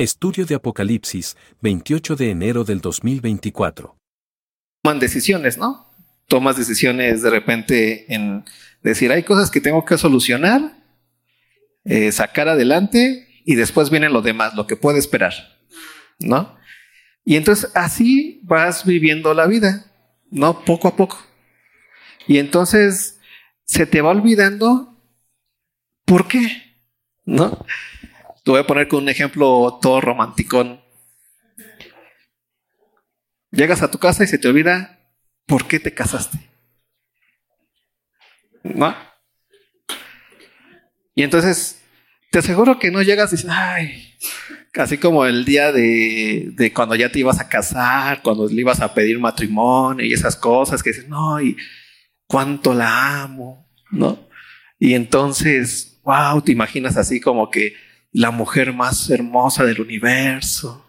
Estudio de Apocalipsis, 28 de enero del 2024. Toman decisiones, ¿no? Tomas decisiones de repente en decir, hay cosas que tengo que solucionar, eh, sacar adelante y después viene lo demás, lo que puede esperar, ¿no? Y entonces así vas viviendo la vida, ¿no? Poco a poco. Y entonces se te va olvidando por qué, ¿no? Te voy a poner con un ejemplo todo romanticón. Llegas a tu casa y se te olvida por qué te casaste. ¿No? Y entonces, te aseguro que no llegas y dices, ay, casi como el día de, de, cuando ya te ibas a casar, cuando le ibas a pedir matrimonio y esas cosas que dices, no, y cuánto la amo, ¿no? Y entonces, wow, te imaginas así como que la mujer más hermosa del universo,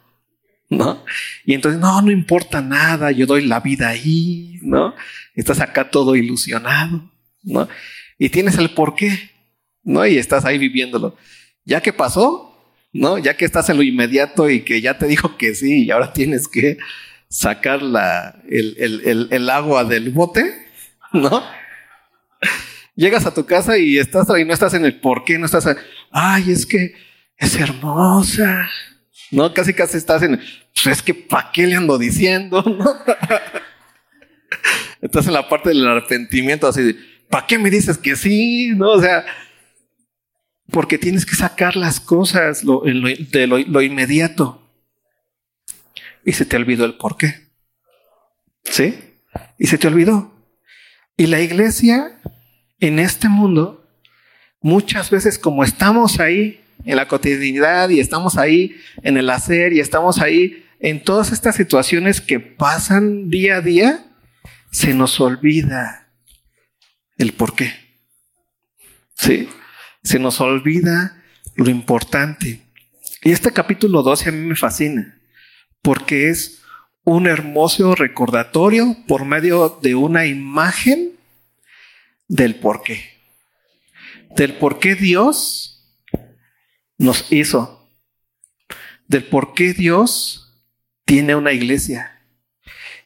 ¿no? Y entonces, no, no importa nada, yo doy la vida ahí, ¿no? Estás acá todo ilusionado, ¿no? Y tienes el por qué, ¿no? Y estás ahí viviéndolo. Ya que pasó, ¿no? Ya que estás en lo inmediato y que ya te dijo que sí, y ahora tienes que sacar la, el, el, el, agua del bote, ¿no? Llegas a tu casa y estás ahí, no estás en el por qué, no estás, ay, es que es hermosa. No, casi casi estás en, pues es que ¿para qué le ando diciendo? ¿No? estás en la parte del arrepentimiento así de, ¿para qué me dices que sí? No, o sea, porque tienes que sacar las cosas lo, de lo, lo inmediato. Y se te olvidó el por qué. ¿Sí? Y se te olvidó. Y la iglesia en este mundo, muchas veces como estamos ahí en la cotidianidad y estamos ahí en el hacer y estamos ahí en todas estas situaciones que pasan día a día, se nos olvida el por qué. Sí, se nos olvida lo importante. Y este capítulo 12 a mí me fascina porque es un hermoso recordatorio por medio de una imagen del por qué. Del por qué Dios nos hizo, del por qué Dios tiene una iglesia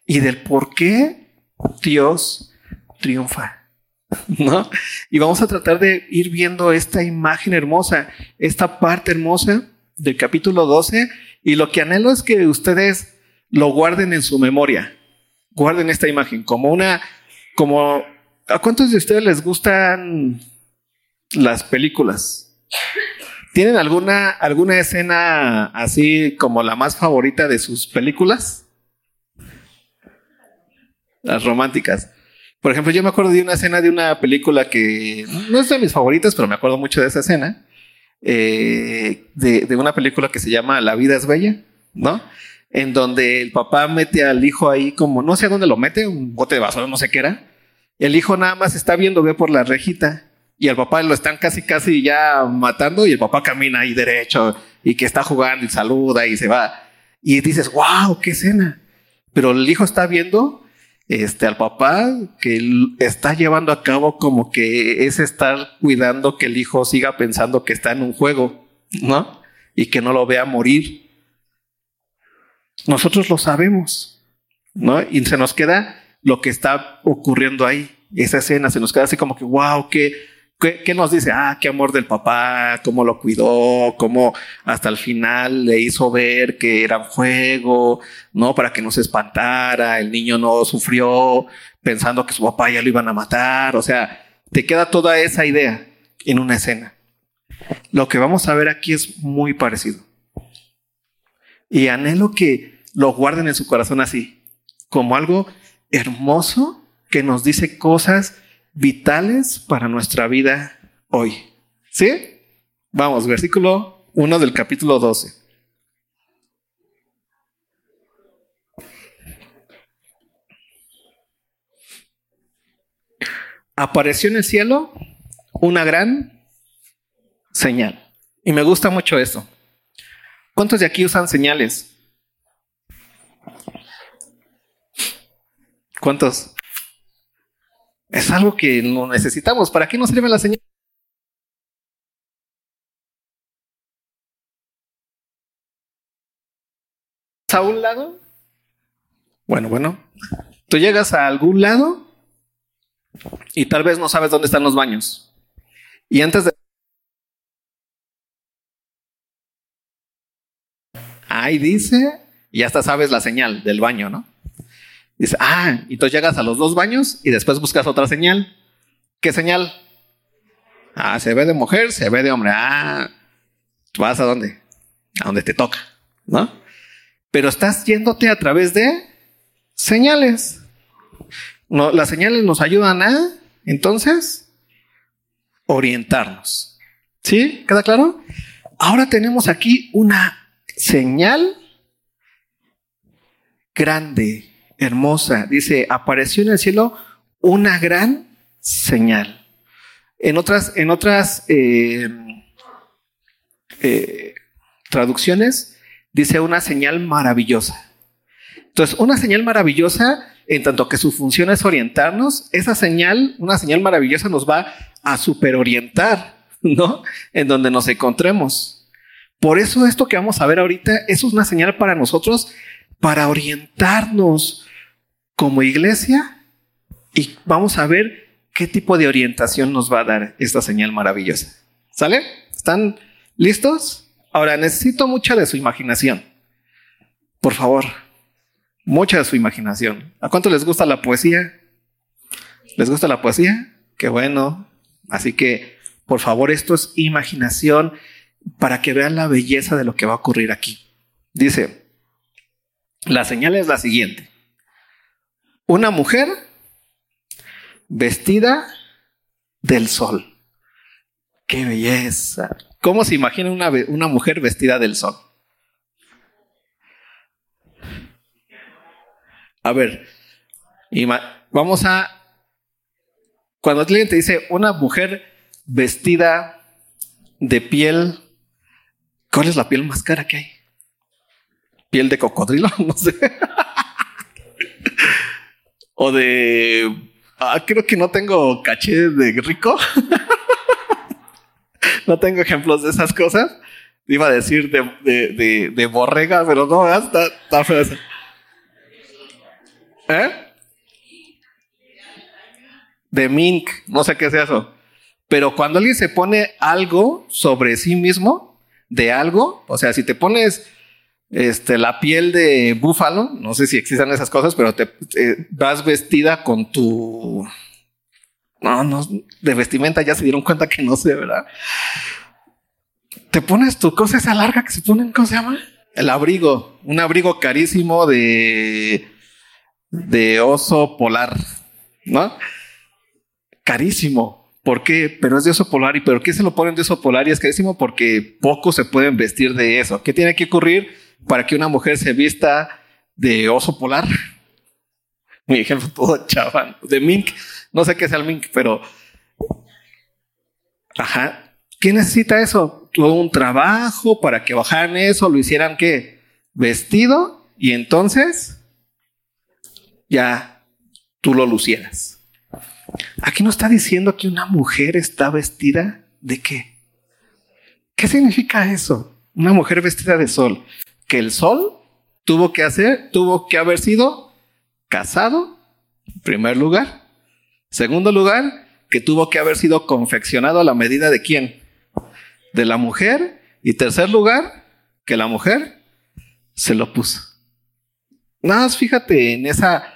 y del por qué Dios triunfa. ¿No? Y vamos a tratar de ir viendo esta imagen hermosa, esta parte hermosa del capítulo 12 y lo que anhelo es que ustedes lo guarden en su memoria. Guarden esta imagen como una, como, ¿a cuántos de ustedes les gustan las películas? ¿Tienen alguna, alguna escena así como la más favorita de sus películas? Las románticas. Por ejemplo, yo me acuerdo de una escena de una película que no es de mis favoritas, pero me acuerdo mucho de esa escena. Eh, de, de, una película que se llama La vida es bella, ¿no? En donde el papá mete al hijo ahí como, no sé a dónde lo mete, un bote de basura, no sé qué era. El hijo nada más está viendo, ve por la rejita y el papá lo están casi, casi ya matando y el papá camina ahí derecho y que está jugando y saluda y se va. Y dices, wow, qué escena. Pero el hijo está viendo este, al papá que está llevando a cabo como que es estar cuidando que el hijo siga pensando que está en un juego, ¿no? Y que no lo vea morir. Nosotros lo sabemos, ¿no? Y se nos queda lo que está ocurriendo ahí. Esa escena se nos queda así como que, wow, qué ¿Qué, nos dice? Ah, qué amor del papá, cómo lo cuidó, cómo hasta el final le hizo ver que era un juego, ¿no? Para que no se espantara, el niño no sufrió pensando que su papá ya lo iban a matar, o sea, te queda toda esa idea en una escena. Lo que vamos a ver aquí es muy parecido. Y anhelo que lo guarden en su corazón así, como algo hermoso que nos dice cosas vitales para nuestra vida hoy. ¿Sí? Vamos, versículo 1 del capítulo 12. Apareció en el cielo una gran señal. Y me gusta mucho eso. ¿Cuántos de aquí usan señales? ¿Cuántos? Es algo que no necesitamos. ¿Para qué nos sirve la señal? a un lado. Bueno, bueno. Tú llegas a algún lado y tal vez no sabes dónde están los baños. Y antes de... Ahí dice, y hasta sabes la señal del baño, ¿no? Dice, ah, y tú llegas a los dos baños y después buscas otra señal. ¿Qué señal? Ah, se ve de mujer, se ve de hombre. Ah, vas a dónde? A donde te toca, ¿no? Pero estás yéndote a través de señales. No, las señales nos ayudan a, entonces, orientarnos. ¿Sí? ¿Queda claro? Ahora tenemos aquí una señal grande, hermosa. Dice, apareció en el cielo una gran señal. En otras, en otras eh, eh, traducciones dice una señal maravillosa. Entonces, una señal maravillosa, en tanto que su función es orientarnos, esa señal, una señal maravillosa nos va a superorientar, ¿no? En donde nos encontremos. Por eso esto que vamos a ver ahorita es una señal para nosotros, para orientarnos como iglesia y vamos a ver qué tipo de orientación nos va a dar esta señal maravillosa. ¿Sale? ¿Están listos? Ahora necesito mucha de su imaginación. Por favor, mucha de su imaginación. ¿A cuánto les gusta la poesía? ¿Les gusta la poesía? Qué bueno. Así que, por favor, esto es imaginación para que vean la belleza de lo que va a ocurrir aquí. Dice, la señal es la siguiente. Una mujer vestida del sol. ¡Qué belleza! ¿Cómo se imagina una, una mujer vestida del sol? A ver, vamos a... Cuando alguien te dice una mujer vestida de piel, ¿cuál es la piel más cara que hay? ¿Piel de cocodrilo? No sé. o de... Ah, creo que no tengo caché de rico. no tengo ejemplos de esas cosas. Iba a decir de, de, borrega, pero no, está, está feo ¿Eh? De mink, no sé qué es eso. Pero cuando alguien se pone algo sobre sí mismo, de algo, o sea, si te pones este, la piel de búfalo, no sé si existan esas cosas, pero te, vas vestida con tu... No, no, de vestimenta ya se dieron cuenta que no sé, ¿verdad? Te pones tu cosa esa larga que se ponen, ¿cómo se llama? El abrigo, un abrigo carísimo de de oso polar, ¿no? Carísimo. ¿Por qué? Pero es de oso polar. ¿Y por qué se lo ponen de oso polar? Y es carísimo porque pocos se pueden vestir de eso. ¿Qué tiene que ocurrir para que una mujer se vista de oso polar? Mi ejemplo todo chaval. De mink. No sé qué es el mink, pero... Ajá. ¿Qué necesita eso? Todo un trabajo para que bajaran eso, lo hicieran qué? Vestido y entonces ya tú lo lucieras. Aquí no está diciendo que una mujer está vestida de qué. ¿Qué significa eso? Una mujer vestida de sol. El sol tuvo que hacer, tuvo que haber sido casado, en primer lugar. Segundo lugar, que tuvo que haber sido confeccionado a la medida de quién? De la mujer. Y tercer lugar, que la mujer se lo puso. Nada más fíjate en esa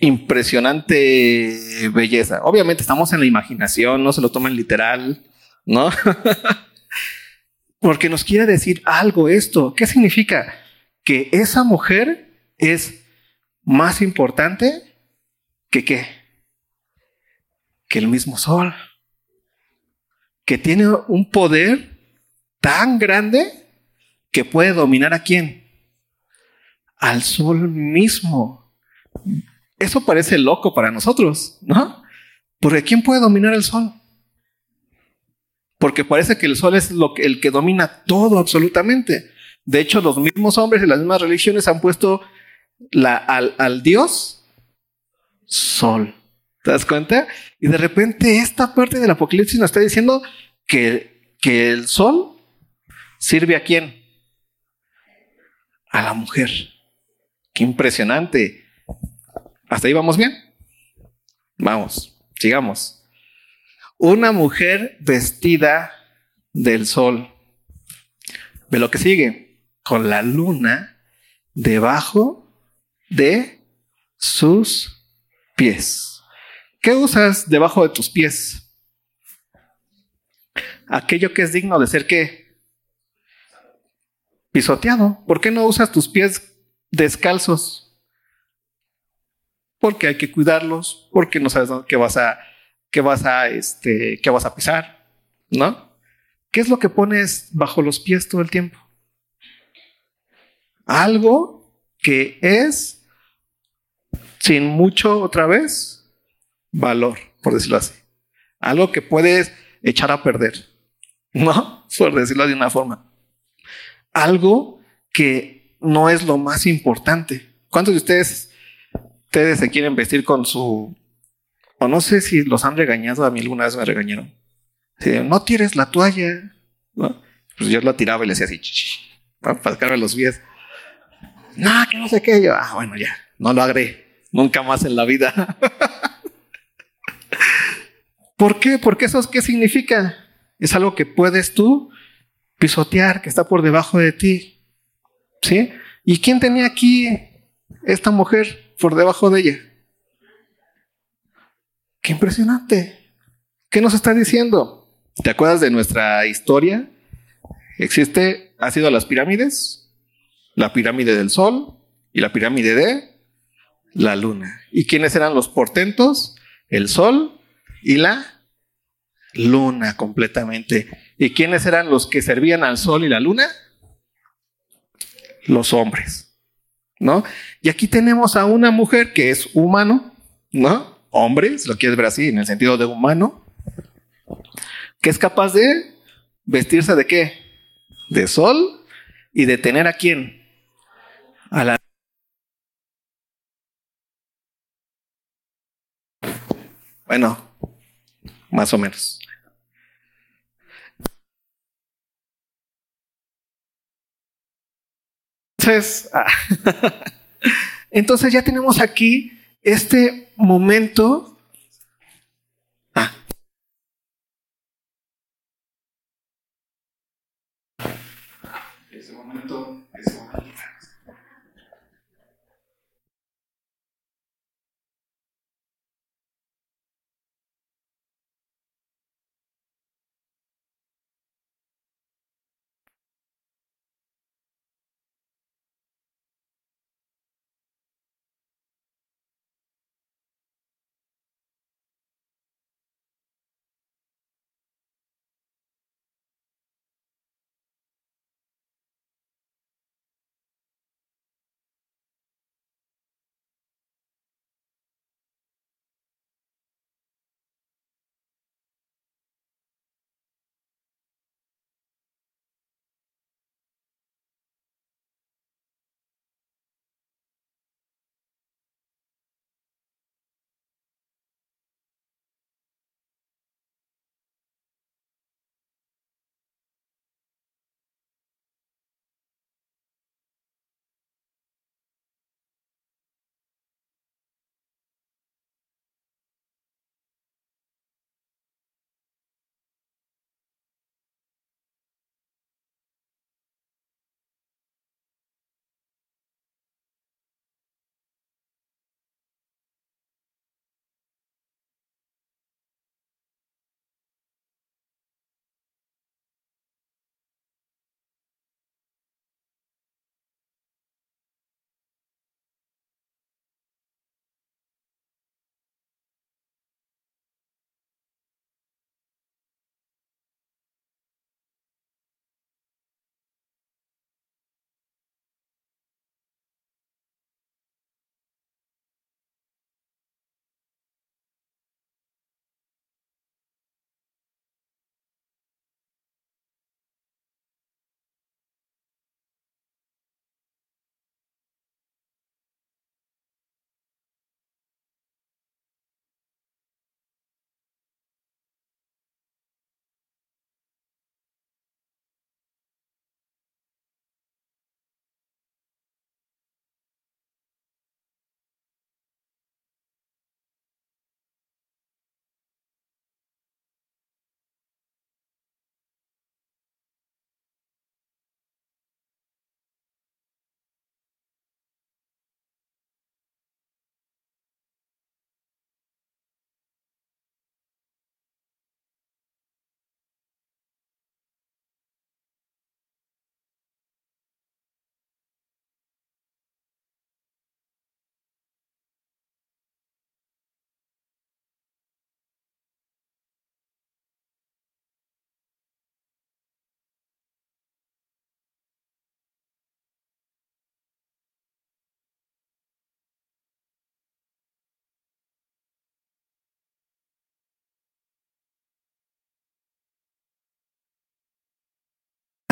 impresionante belleza. Obviamente estamos en la imaginación, no se lo toman literal, ¿no? Porque nos quiere decir algo esto. ¿Qué significa? Que esa mujer es más importante que qué? Que el mismo sol. Que tiene un poder tan grande que puede dominar a quién? Al sol mismo. Eso parece loco para nosotros, ¿no? Porque ¿quién puede dominar el sol? Porque parece que el sol es lo que, el que domina todo absolutamente. De hecho, los mismos hombres y las mismas religiones han puesto al Dios sol. ¿Te das cuenta? Y de repente esta parte del Apocalipsis nos está diciendo que, que el sol sirve a quién? a la mujer. Qué impresionante. ¿Hasta ahí vamos bien? Vamos, sigamos. Una mujer vestida del sol. Ve lo que sigue. Con la luna debajo de sus pies. ¿Qué usas debajo de tus pies? Aquello que es digno de ser que pisoteado. ¿Por qué no usas tus pies descalzos? Porque hay que cuidarlos, porque no sabes qué vas a, qué vas a, este, qué vas a pisar, ¿no? ¿Qué es lo que pones bajo los pies todo el tiempo? Algo que es sin mucho, otra vez, valor, por decirlo así. Algo que puedes echar a perder, ¿no? Por decirlo de una forma. Algo que no es lo más importante. ¿Cuántos de ustedes, ustedes se quieren vestir con su... O no sé si los han regañado, a mí alguna vez me regañaron. no tires la toalla, ¿no? Pues yo la tiraba y le hacía así, para sacarme los pies. No, que no sé qué. Yo, ah, bueno, ya, no lo agré. Nunca más en la vida. ¿Por qué? Porque eso qué significa? Es algo que puedes tú pisotear, que está por debajo de ti. ¿Sí? ¿Y quién tenía aquí esta mujer por debajo de ella? Qué impresionante. ¿Qué nos está diciendo? ¿Te acuerdas de nuestra historia? Existe, ha sido las pirámides, la pirámide del sol y la pirámide de la luna. ¿Y quiénes eran los portentos? El sol y la luna completamente. ¿Y quiénes eran los que servían al sol y la luna? Los hombres. ¿No? Y aquí tenemos a una mujer que es humano, ¿no? Hombre, si lo quieres ver así, en el sentido de humano, que es capaz de vestirse de qué? De sol y de tener a quién? A la Bueno, más o menos. Entonces, ah, entonces ya tenemos aquí este momento.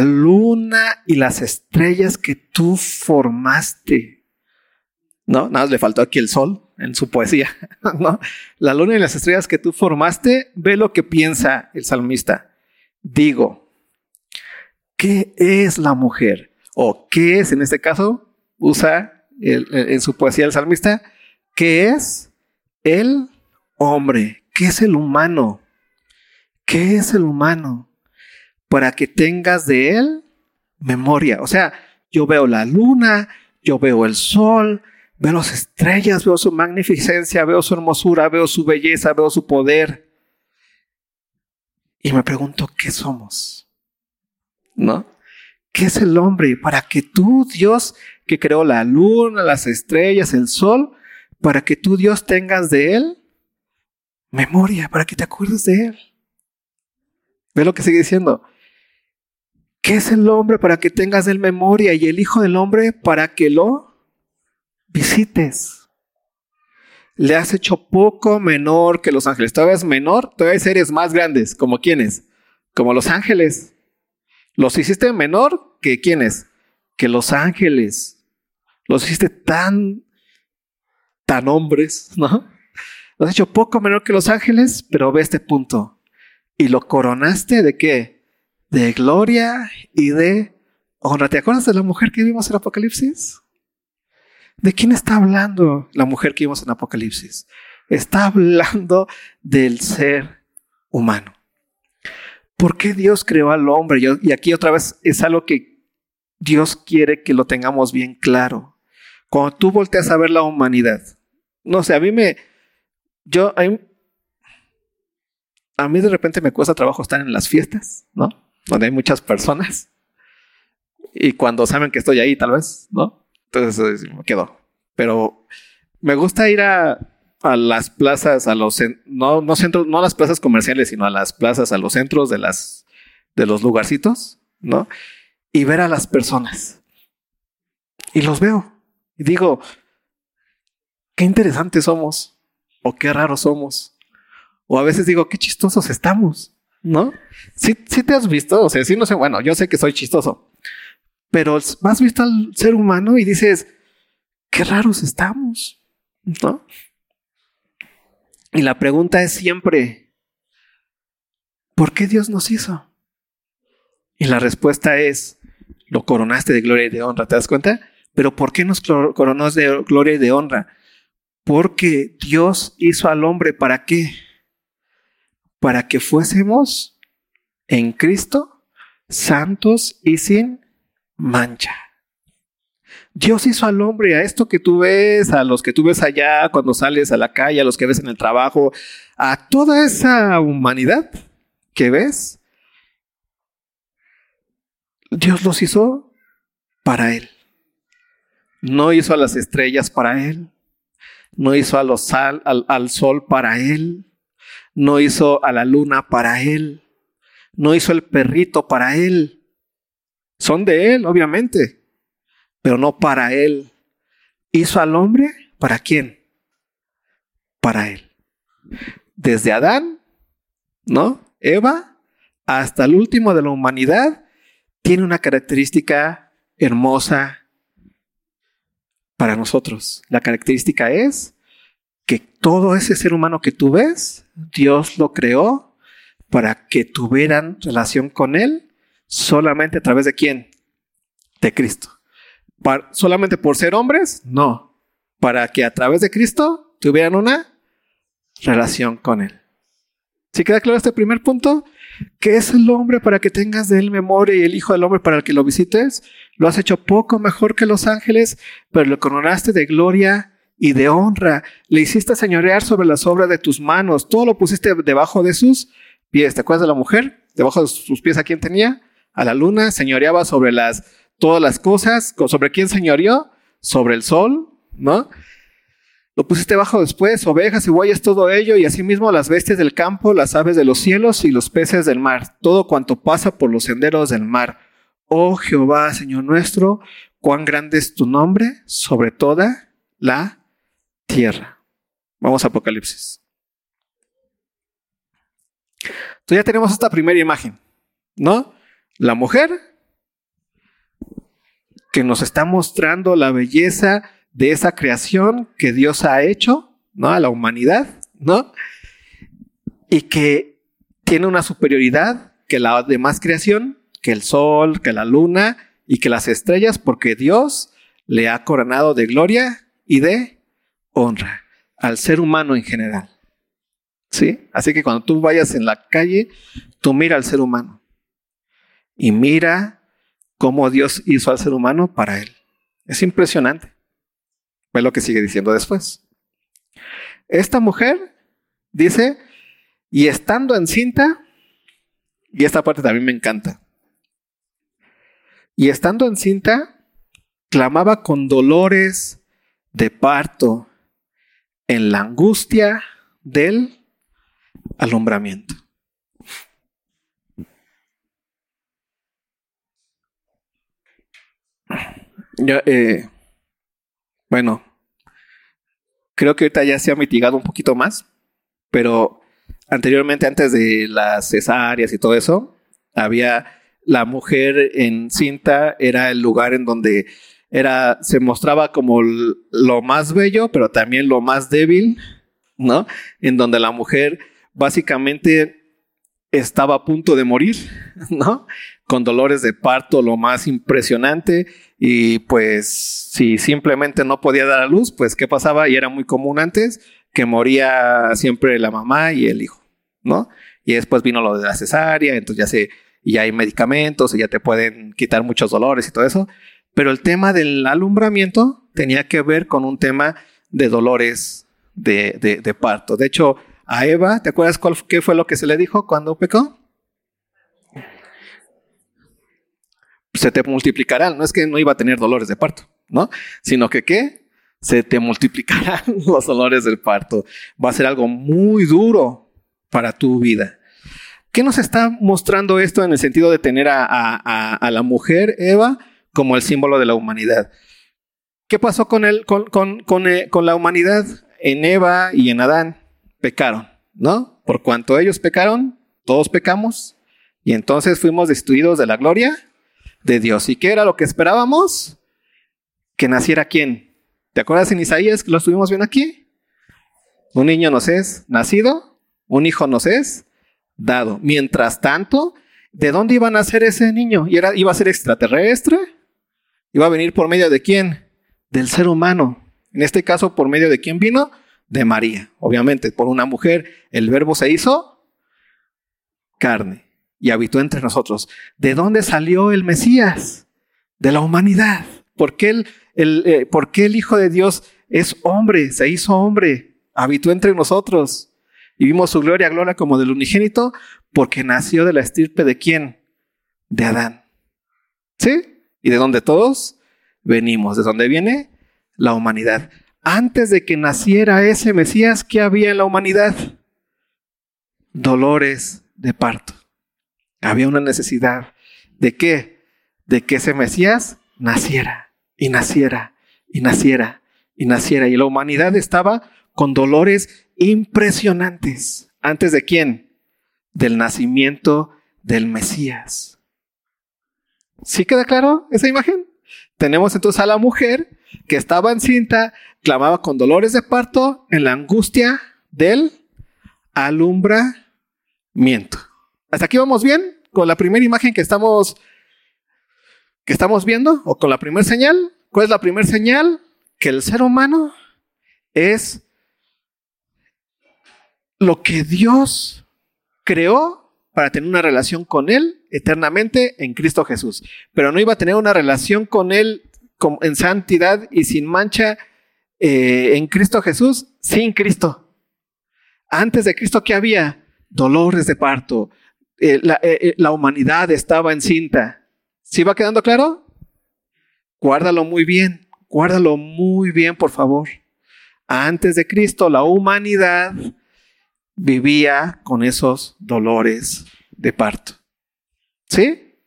Luna y las estrellas que tú formaste. No, nada más le faltó aquí el sol en su poesía. La luna y las estrellas que tú formaste, ve lo que piensa el salmista. Digo, ¿qué es la mujer? O ¿qué es, en este caso, usa en su poesía el salmista, ¿qué es el hombre? ¿Qué es el humano? ¿Qué es el humano? Para que tengas de él memoria. O sea, yo veo la luna, yo veo el sol, Veo las estrellas, veo su magnificencia, veo su hermosura, veo su belleza, veo su poder. Y me pregunto, ¿qué somos? ¿No? ¿Qué es el hombre? Para que tú, Dios, que creó la luna, las estrellas, el sol, para que tú, Dios, tengas de él memoria, para que te acuerdes de él. Ve lo que sigue diciendo. ¿Qué es el hombre para que tengas él memoria y el Hijo del Hombre para que lo visites. Le has hecho poco menor que los ángeles. Todavía es menor, todavía hay seres más grandes, como quiénes, como los ángeles. Los hiciste menor que quiénes, que los ángeles. Los hiciste tan, tan hombres, ¿no? Los has hecho poco menor que los ángeles, pero ve este punto. Y lo coronaste de qué? De gloria y de honra. ¿Te acuerdas de la mujer que vimos en Apocalipsis? ¿De quién está hablando la mujer que vimos en Apocalipsis? Está hablando del ser humano. ¿Por qué Dios creó al hombre? Y aquí otra vez es algo que Dios quiere que lo tengamos bien claro. Cuando tú volteas a ver la humanidad, no sé, a mí me, yo, a mí de repente me cuesta trabajo estar en las fiestas, ¿no? Donde hay muchas personas. Y cuando saben que estoy ahí, tal vez, ¿no? Entonces me quedo. Pero me gusta ir a, a las plazas, a los no, no centros, no a las plazas comerciales, sino a las plazas, a los centros de las de los lugarcitos, ¿no? Y ver a las personas. Y los veo. Y digo, qué interesantes somos. O qué raros somos. O a veces digo, qué chistosos estamos. ¿No? Sí, sí te has visto. O sea, sí no sé. Bueno, yo sé que soy chistoso pero has visto al ser humano y dices, qué raros estamos, ¿no? Y la pregunta es siempre, ¿por qué Dios nos hizo? Y la respuesta es, lo coronaste de gloria y de honra, ¿te das cuenta? Pero ¿por qué nos coronó de gloria y de honra? Porque Dios hizo al hombre para qué? Para que fuésemos en Cristo santos y sin mancha. Dios hizo al hombre, a esto que tú ves, a los que tú ves allá cuando sales a la calle, a los que ves en el trabajo, a toda esa humanidad que ves. Dios los hizo para Él. No hizo a las estrellas para Él. No hizo al sol para Él. No hizo a la luna para Él. No hizo el perrito para Él son de Él, obviamente, pero no para Él. ¿Hizo al hombre? ¿Para quién? Para Él. Desde Adán, ¿no? Eva, hasta el último de la humanidad, tiene una característica hermosa para nosotros. La característica es que todo ese ser humano que tú ves, Dios lo creó para que tuvieran relación con Él solamente a través de quién? De Cristo. ¿Solamente por ser hombres? No. Para que a través de Cristo tuvieran una relación con Él. ¿Sí queda claro este primer punto? Que es el hombre para que tengas de él memoria y el Hijo del Hombre para el que lo visites. Lo has hecho poco mejor que los ángeles, pero lo coronaste de gloria y de honra. Le hiciste señorear sobre las obras de tus manos. Todo lo pusiste debajo de sus pies. ¿Te acuerdas de la mujer? Debajo de sus pies a quién tenía? a la luna, señoreaba sobre las, todas las cosas. ¿Sobre quién señoreó? Sobre el sol, ¿no? Lo pusiste bajo después, ovejas y bueyes, todo ello, y asimismo las bestias del campo, las aves de los cielos y los peces del mar, todo cuanto pasa por los senderos del mar. Oh Jehová, Señor nuestro, cuán grande es tu nombre sobre toda la tierra. Vamos a Apocalipsis. Entonces ya tenemos esta primera imagen, ¿no? La mujer que nos está mostrando la belleza de esa creación que Dios ha hecho, ¿no? A la humanidad, ¿no? Y que tiene una superioridad que la demás creación, que el sol, que la luna y que las estrellas, porque Dios le ha coronado de gloria y de honra al ser humano en general. ¿Sí? Así que cuando tú vayas en la calle, tú mira al ser humano y mira cómo Dios hizo al ser humano para él. Es impresionante. Ve lo que sigue diciendo después. Esta mujer dice, y estando encinta, y esta parte también me encanta, y estando encinta, clamaba con dolores de parto en la angustia del alumbramiento. Eh, bueno, creo que ahorita ya se ha mitigado un poquito más, pero anteriormente, antes de las cesáreas y todo eso, había la mujer en cinta, era el lugar en donde era, se mostraba como lo más bello, pero también lo más débil, ¿no? En donde la mujer básicamente estaba a punto de morir, ¿no? Con dolores de parto lo más impresionante y pues si simplemente no podía dar a luz, pues ¿qué pasaba? Y era muy común antes que moría siempre la mamá y el hijo, ¿no? Y después vino lo de la cesárea, entonces ya se ya hay medicamentos y ya te pueden quitar muchos dolores y todo eso, pero el tema del alumbramiento tenía que ver con un tema de dolores de, de parto. De hecho, a Eva, ¿te acuerdas qué fue lo que se le dijo cuando pecó? Se te multiplicarán, no es que no iba a tener dolores de parto, ¿no? Sino que qué? Se te multiplicarán los dolores del parto. Va a ser algo muy duro para tu vida. ¿Qué nos está mostrando esto en el sentido de tener a, a, la mujer, Eva, como el símbolo de la humanidad? ¿Qué pasó con, el, con, con, con, eh, con la humanidad en Eva y en Adán? pecaron, ¿no? Por cuanto ellos pecaron, todos pecamos y entonces fuimos destituidos de la gloria de Dios. ¿Y qué era lo que esperábamos? Que naciera quién? ¿Te acuerdas en Isaías que lo estuvimos viendo aquí? Un niño nos es nacido, un hijo nos es dado. Mientras tanto, ¿de dónde iba a nacer ese niño? ¿Y era, iba a ser extraterrestre? ¿Iba a venir por medio de quién? Del ser humano. En este caso, por medio de quién vino? de María. Obviamente, por una mujer, el verbo se hizo carne y habitó entre nosotros. ¿De dónde salió el Mesías? De la humanidad. ¿Por qué el, el, eh, ¿por qué el Hijo de Dios es hombre? Se hizo hombre, habitó entre nosotros. Y vimos su gloria, gloria como del unigénito, porque nació de la estirpe de quién? De Adán. ¿Sí? ¿Y de dónde todos venimos? ¿De dónde viene? La humanidad antes de que naciera ese Mesías, ¿qué había en la humanidad? Dolores de parto. Había una necesidad. ¿De qué? De que ese Mesías naciera y naciera y naciera y naciera. Y la humanidad estaba con dolores impresionantes. ¿Antes de quién? Del nacimiento del Mesías. ¿Sí queda claro esa imagen? Tenemos entonces a la mujer que estaba encinta, clamaba con dolores de parto en la angustia del alumbramiento. ¿Hasta aquí vamos bien? Con la primera imagen que estamos, que estamos viendo, o con la primera señal. ¿Cuál es la primera señal? Que el ser humano es lo que Dios creó para tener una relación con Él eternamente en Cristo Jesús. Pero no iba a tener una relación con Él en santidad y sin mancha eh, en Cristo Jesús, sin Cristo. Antes de Cristo, ¿qué había? Dolores de parto. Eh, eh, la, humanidad estaba encinta. ¿Sí va quedando claro? Guárdalo muy bien, guárdalo muy bien, por favor. Antes de Cristo, la humanidad vivía con esos dolores de parto. ¿Sí?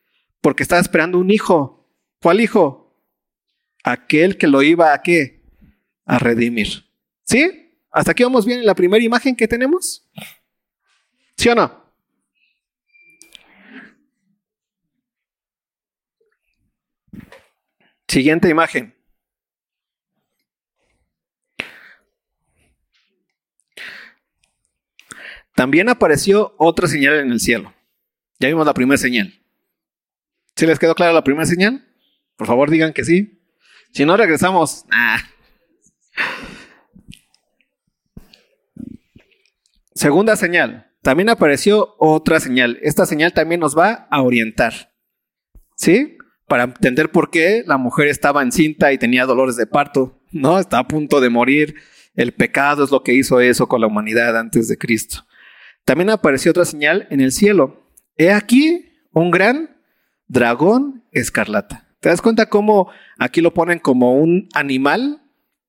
Porque estaba esperando un hijo. ¿Cuál hijo? aquel que lo iba a qué? A redimir. ¿Sí? ¿Hasta aquí vamos bien en la primera imagen que tenemos? ¿Sí o no? Siguiente imagen. También apareció otra señal en el cielo. Ya vimos la primera señal. ¿Sí les quedó clara la primera señal? Por favor, digan que sí. Si no, regresamos. Ah. Segunda señal. También apareció otra señal. Esta señal también nos va a orientar. ¿Sí? Para entender por qué la mujer estaba encinta y tenía dolores de parto. ¿No? Está a punto de morir. El pecado es lo que hizo eso con la humanidad antes de Cristo. También apareció otra señal en el cielo. He aquí un gran dragón escarlata. ¿Te das cuenta cómo aquí lo ponen como un animal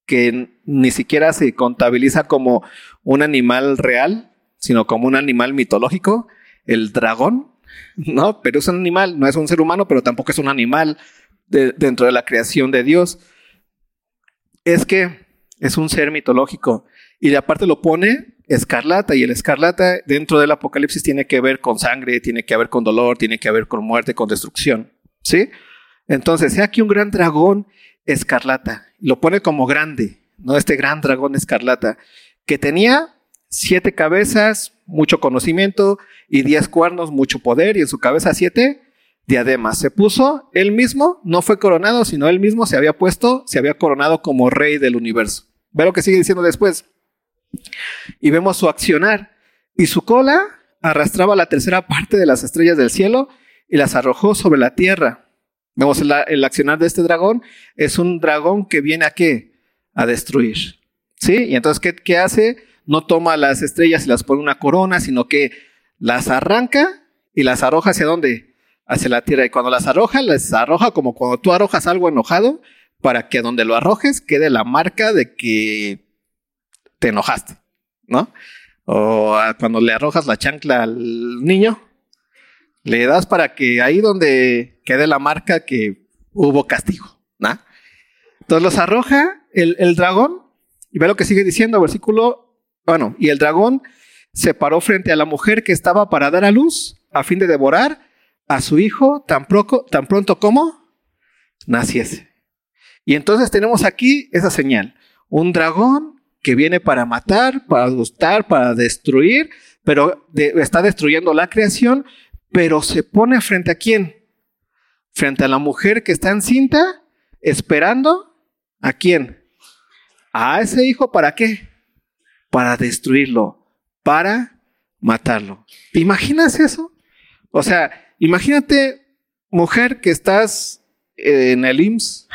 que ni siquiera se contabiliza como un animal real, sino como un animal mitológico? El dragón, ¿no? Pero es un animal, no es un ser humano, pero tampoco es un animal dentro de la creación de Dios. Es que es un ser mitológico y aparte lo pone escarlata y el escarlata dentro del apocalipsis tiene que ver con sangre, tiene que ver con dolor, tiene que ver con muerte, con destrucción, ¿sí? Entonces, aquí un gran dragón escarlata, lo pone como grande, ¿no? Este gran dragón escarlata, que tenía siete cabezas, mucho conocimiento, y diez cuernos, mucho poder, y en su cabeza siete diademas. Se puso él mismo, no fue coronado, sino él mismo se había puesto, se había coronado como rey del universo. Ve lo que sigue diciendo después. Y vemos su accionar. Y su cola arrastraba la tercera parte de las estrellas del cielo y las arrojó sobre la tierra. Vemos el, accionar de este dragón. Es un dragón que viene a qué? A destruir. ¿Sí? Y entonces, ¿qué, qué hace? No toma las estrellas y las pone una corona, sino que las arranca y las arroja hacia dónde? Hacia la tierra. Y cuando las arroja, las arroja como cuando tú arrojas algo enojado, para que donde lo arrojes quede la marca de que te enojaste, ¿no? O cuando le arrojas la chancla al niño, le das para que ahí donde quede la marca que hubo castigo, ¿no? Entonces los arroja el, el dragón y ve lo que sigue diciendo, versículo, bueno, y el dragón se paró frente a la mujer que estaba para dar a luz a fin de devorar a su hijo tan, tan pronto como naciese. Y entonces tenemos aquí esa señal, un dragón que viene para matar, para gustar, para destruir, pero está destruyendo la creación, pero se pone frente a quién? Frente a la mujer que está encinta, esperando a quién? A ese hijo, ¿para qué? Para destruirlo, para matarlo. ¿Te imaginas eso? O sea, imagínate, mujer, que estás en el IMSS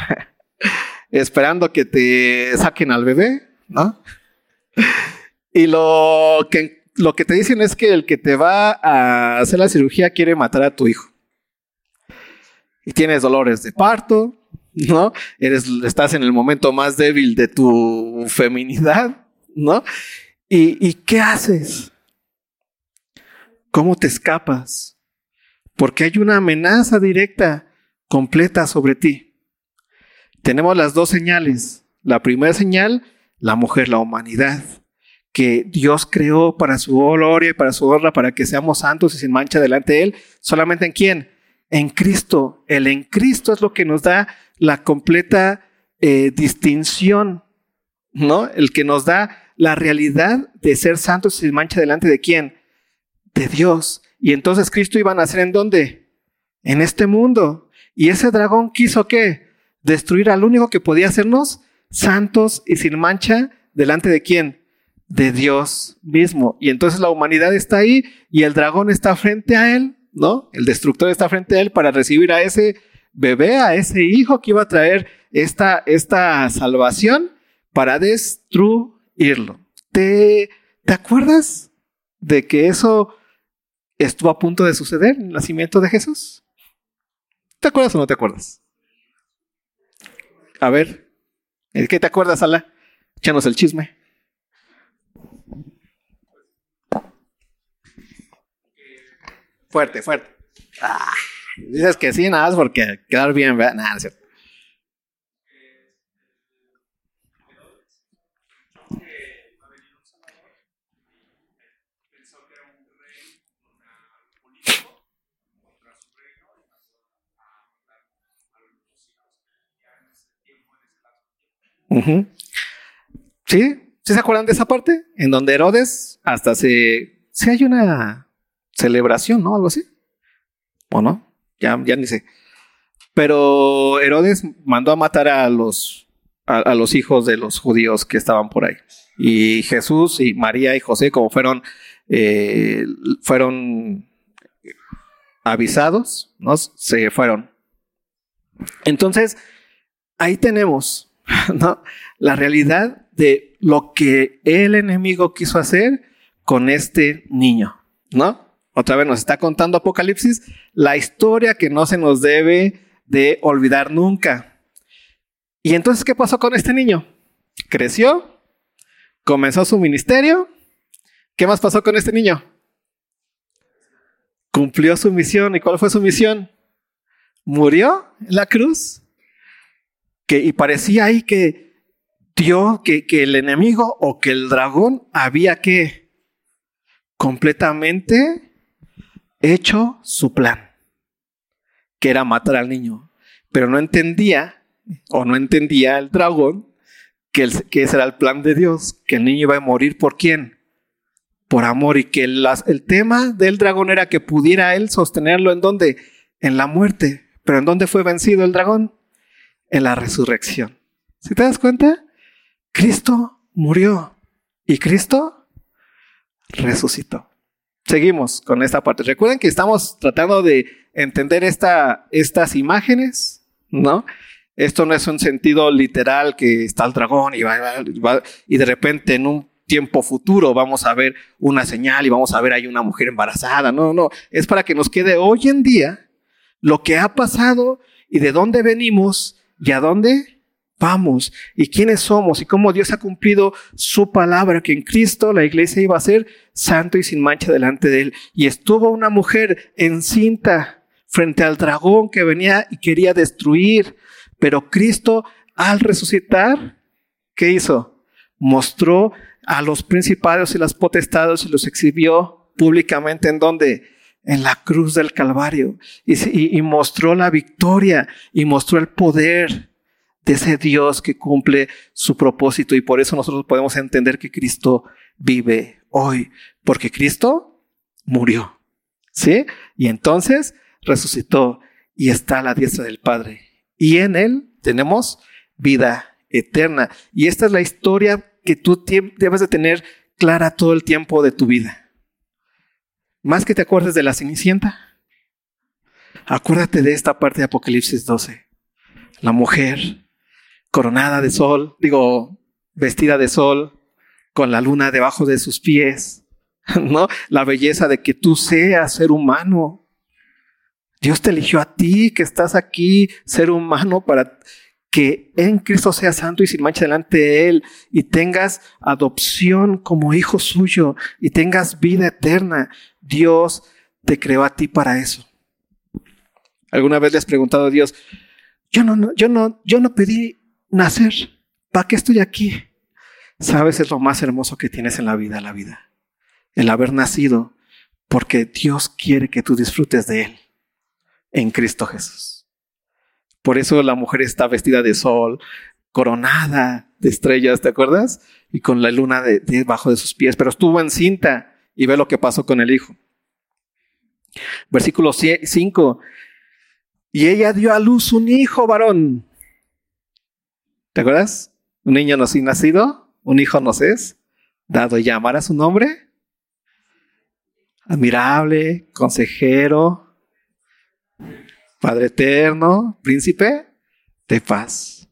esperando que te saquen al bebé ¿no? Y lo que, lo que te dicen es que el que te va a hacer la cirugía quiere matar a tu hijo. Y tienes dolores de parto, ¿no? Eres, estás en el momento más débil de tu feminidad, ¿no? ¿Y, y qué haces? ¿Cómo te escapas? Porque hay una amenaza directa, completa sobre ti. Tenemos las dos señales. La primera señal la mujer, la humanidad, que Dios creó para su gloria y para su honra, para que seamos santos y sin mancha delante de Él, solamente en quién? En Cristo. El en Cristo es lo que nos da la completa eh, distinción, ¿no? El que nos da la realidad de ser santos y sin mancha delante de quién? De Dios. Y entonces Cristo iba a nacer en dónde? En este mundo. Y ese dragón quiso qué? Destruir al único que podía hacernos santos y sin mancha delante de quién? De Dios mismo. Y entonces la humanidad está ahí y el dragón está frente a él, ¿no? El destructor está frente a él para recibir a ese bebé, a ese hijo que iba a traer esta, esta salvación para destruirlo. ¿Te, ¿Te acuerdas de que eso estuvo a punto de suceder en el nacimiento de Jesús? ¿Te acuerdas o no te acuerdas? A ver, ¿Qué te acuerdas, Ala? Échanos el chisme. Fuerte, fuerte. Ah, dices que sí, nada más porque quedar bien, ¿verdad? Nada, es cierto. ¿Sí? ¿Sí se acuerdan de esa parte? En donde Herodes hasta se... Sí hay una celebración, ¿no? Algo así. ¿O no? Ya, ya ni sé. Pero Herodes mandó a matar a los, a, los hijos de los judíos que estaban por ahí. Y Jesús y María y José, como fueron, eh, fueron avisados, ¿no? Se fueron. Entonces, ahí tenemos, ¿no? La realidad de lo que el enemigo quiso hacer con este niño, ¿no? Otra vez nos está contando Apocalipsis la historia que no se nos debe de olvidar nunca. Y entonces, ¿qué pasó con este niño? Creció, comenzó su ministerio. ¿Qué más pasó con este niño? Cumplió su misión. ¿Y cuál fue su misión? Murió en la cruz. Que, y parecía ahí que Dios, que, que el enemigo o que el dragón había que completamente hecho su plan que era matar al niño, pero no entendía o no entendía el dragón que, ese era el plan de Dios, que el niño iba a morir por quién? Por amor y que el, el tema del dragón era que pudiera él sostenerlo en donde? En la muerte. Pero ¿en dónde fue vencido el dragón? En la resurrección. ¿Si te das cuenta? Cristo murió y Cristo resucitó. Seguimos con esta parte. Recuerden que estamos tratando de entender esta, estas imágenes, ¿no? Esto no es un sentido literal que está el dragón y, y de repente en un tiempo futuro vamos a ver una señal y vamos a ver ahí una mujer embarazada. No, no, es para que nos quede hoy en día lo que ha pasado y de dónde venimos y a dónde vamos y quiénes somos y cómo Dios ha cumplido su palabra, que en Cristo la iglesia iba a ser santo y sin mancha delante de él. Y estuvo una mujer encinta frente al dragón que venía y quería destruir, pero Cristo al resucitar, ¿qué hizo? Mostró a los principados y las potestades y los exhibió públicamente en donde? En la cruz del Calvario. Y, mostró la victoria y mostró el poder de ese Dios que cumple su propósito y por eso nosotros podemos entender que Cristo vive hoy, porque Cristo murió, ¿sí? Y entonces resucitó y está a la diestra del Padre. Y en Él tenemos vida eterna. Y esta es la historia que tú debes de tener clara todo el tiempo de tu vida. Más que te acuerdes de la Cenicienta, acuérdate de esta parte de Apocalipsis 12. La mujer coronada de sol, digo, vestida de sol, con la luna debajo de sus pies, ¿no? La belleza de que tú seas ser humano. Dios te eligió a ti, que estás aquí, ser humano, para que en Cristo seas santo y sin mancha delante de Él y tengas adopción como hijo suyo y tengas vida eterna. Dios te creó a ti para eso. ¿Alguna vez le has preguntado a Dios, yo no, yo no, yo no pedí nacer. ¿Para qué estoy aquí? Sabes, es lo más hermoso que tienes en la vida, la vida. El haber nacido, porque Dios quiere que tú disfrutes de Él en Cristo Jesús. Por eso la mujer está vestida de sol, coronada de estrellas, ¿te acuerdas? Y con la luna debajo de, de sus pies, pero estuvo encinta y ve lo que pasó con el hijo. Versículo 5. Y ella dio a luz un hijo varón ¿Te acuerdas? Un niño no ha nacido, un hijo nos es dado y llamar a su nombre. Admirable, consejero, Padre eterno, príncipe de paz.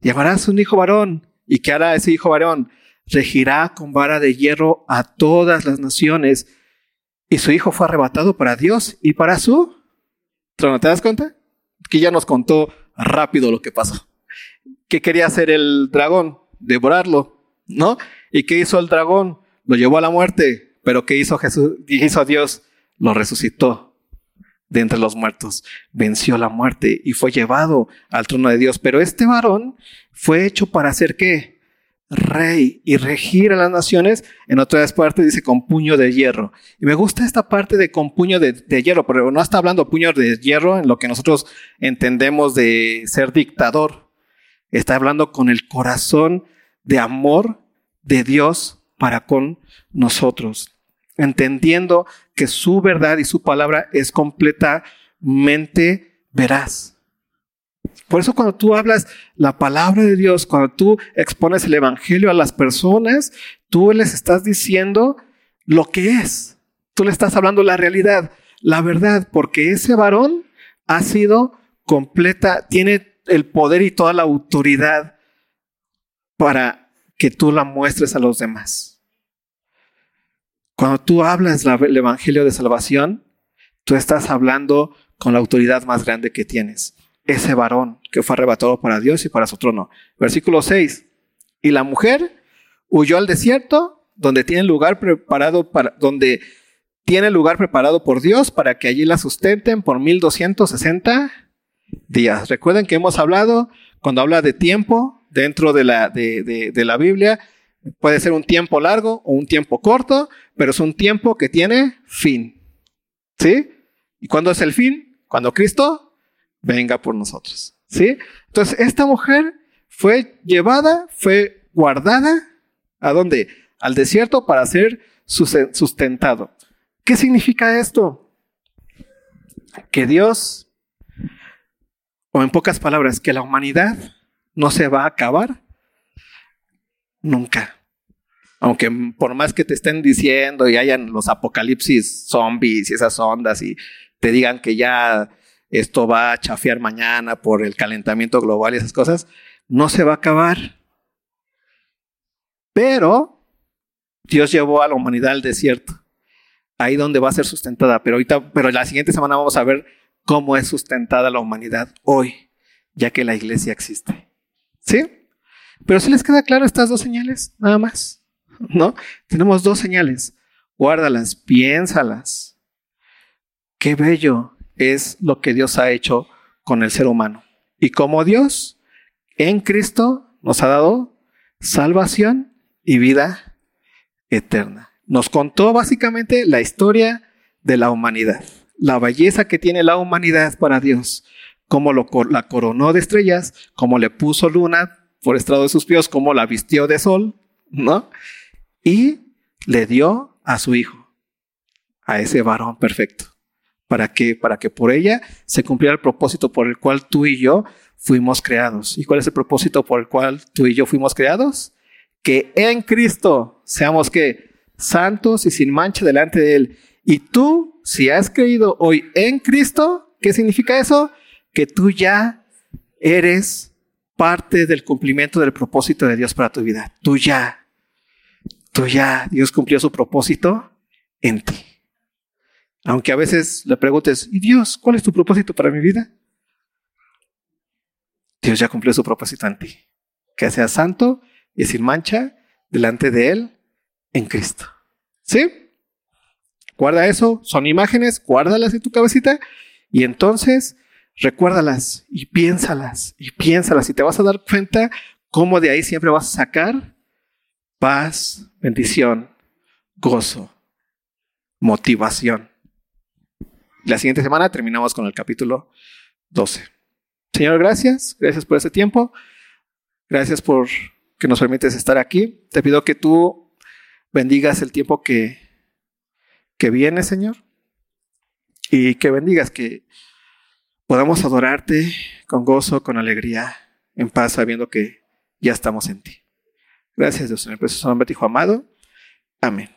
Llamarás un hijo varón. ¿Y qué hará ese hijo varón? Regirá con vara de hierro a todas las naciones. Y su hijo fue arrebatado para Dios y para su ¿Te das cuenta? Que ya nos contó rápido lo que pasó. ¿qué quería hacer el dragón? Devorarlo, ¿no? ¿Y qué hizo el dragón? Lo llevó a la muerte, pero ¿qué hizo Jesús? Hizo Dios? Lo resucitó de entre los muertos, venció la muerte y fue llevado al trono de Dios. Pero este varón fue hecho para hacer qué? Rey y regir a las naciones. En otras partes dice con puño de hierro. Y me gusta esta parte de con puño de, de hierro, pero no está hablando puño de hierro en lo que nosotros entendemos de ser dictador, Está hablando con el corazón de amor de Dios para con nosotros, entendiendo que su verdad y su palabra es completamente veraz. Por eso cuando tú hablas la palabra de Dios, cuando tú expones el Evangelio a las personas, tú les estás diciendo lo que es. Tú le estás hablando la realidad, la verdad, porque ese varón ha sido completa, tiene el poder y toda la autoridad para que tú la muestres a los demás. Cuando tú hablas el Evangelio de salvación, tú estás hablando con la autoridad más grande que tienes. Ese varón que fue arrebatado para Dios y para su trono. Versículo 6. Y la mujer huyó al desierto donde tiene lugar preparado para, donde tiene lugar preparado por Dios para que allí la sustenten por 1260 días. Recuerden que hemos hablado, cuando habla de tiempo dentro de la, de, la Biblia, puede ser un tiempo largo o un tiempo corto, pero es un tiempo que tiene fin. ¿Sí? ¿Y cuándo es el fin? Cuando Cristo venga por nosotros. ¿Sí? Entonces, esta mujer fue llevada, fue guardada, ¿a dónde? Al desierto para ser sustentado. ¿Qué significa esto? Que Dios, o en pocas palabras, que la humanidad no se va a acabar nunca. Aunque por más que te estén diciendo y hayan los apocalipsis zombies y esas ondas y te digan que ya esto va a chafear mañana por el calentamiento global y esas cosas, no se va a acabar. Pero Dios llevó a la humanidad al desierto ahí donde va a ser sustentada. Pero ahorita, pero la siguiente semana vamos a ver cómo es sustentada la humanidad hoy, ya que la iglesia existe. ¿Sí? Pero si les queda claro estas dos señales, nada más. ¿No? Tenemos dos señales. Guárdalas, piénsalas. Qué bello es lo que Dios ha hecho con el ser humano. Y como Dios en Cristo nos ha dado salvación y vida eterna nos contó básicamente la historia de la humanidad, la belleza que tiene la humanidad para Dios, cómo lo, la coronó de estrellas, cómo le puso luna por estrado de sus pies, cómo la vistió de sol, ¿no? Y le dio a su hijo, a ese varón perfecto, para que, para que por ella se cumpliera el propósito por el cual tú y yo fuimos creados. ¿Y cuál es el propósito por el cual tú y yo fuimos creados? Que en Cristo seamos que santos y sin mancha delante de Él. Y tú, si has creído hoy en Cristo, ¿qué significa eso? Que tú ya eres parte del cumplimiento del propósito de Dios para tu vida. Tú ya, tú ya, Dios cumplió su propósito en ti. Aunque a veces le preguntes, ¿y Dios, cuál es tu propósito para mi vida? Dios ya cumplió su propósito en ti. Que seas santo y sin mancha delante de Él en Cristo. ¿Sí? Guarda eso, son imágenes, guárdalas en tu cabecita y entonces recuérdalas y piénsalas y piénsalas y te vas a dar cuenta cómo de ahí siempre vas a sacar paz, bendición, gozo, motivación. La siguiente semana terminamos con el capítulo 12. Señor, gracias, gracias por ese tiempo, gracias por que nos permites estar aquí. Te pido que tú bendigas el tiempo que, que viene, Señor, y que bendigas que podamos adorarte con gozo, con alegría, en paz, sabiendo que ya estamos en ti. Gracias, Dios, en precioso nombre de Hijo amado. Amén.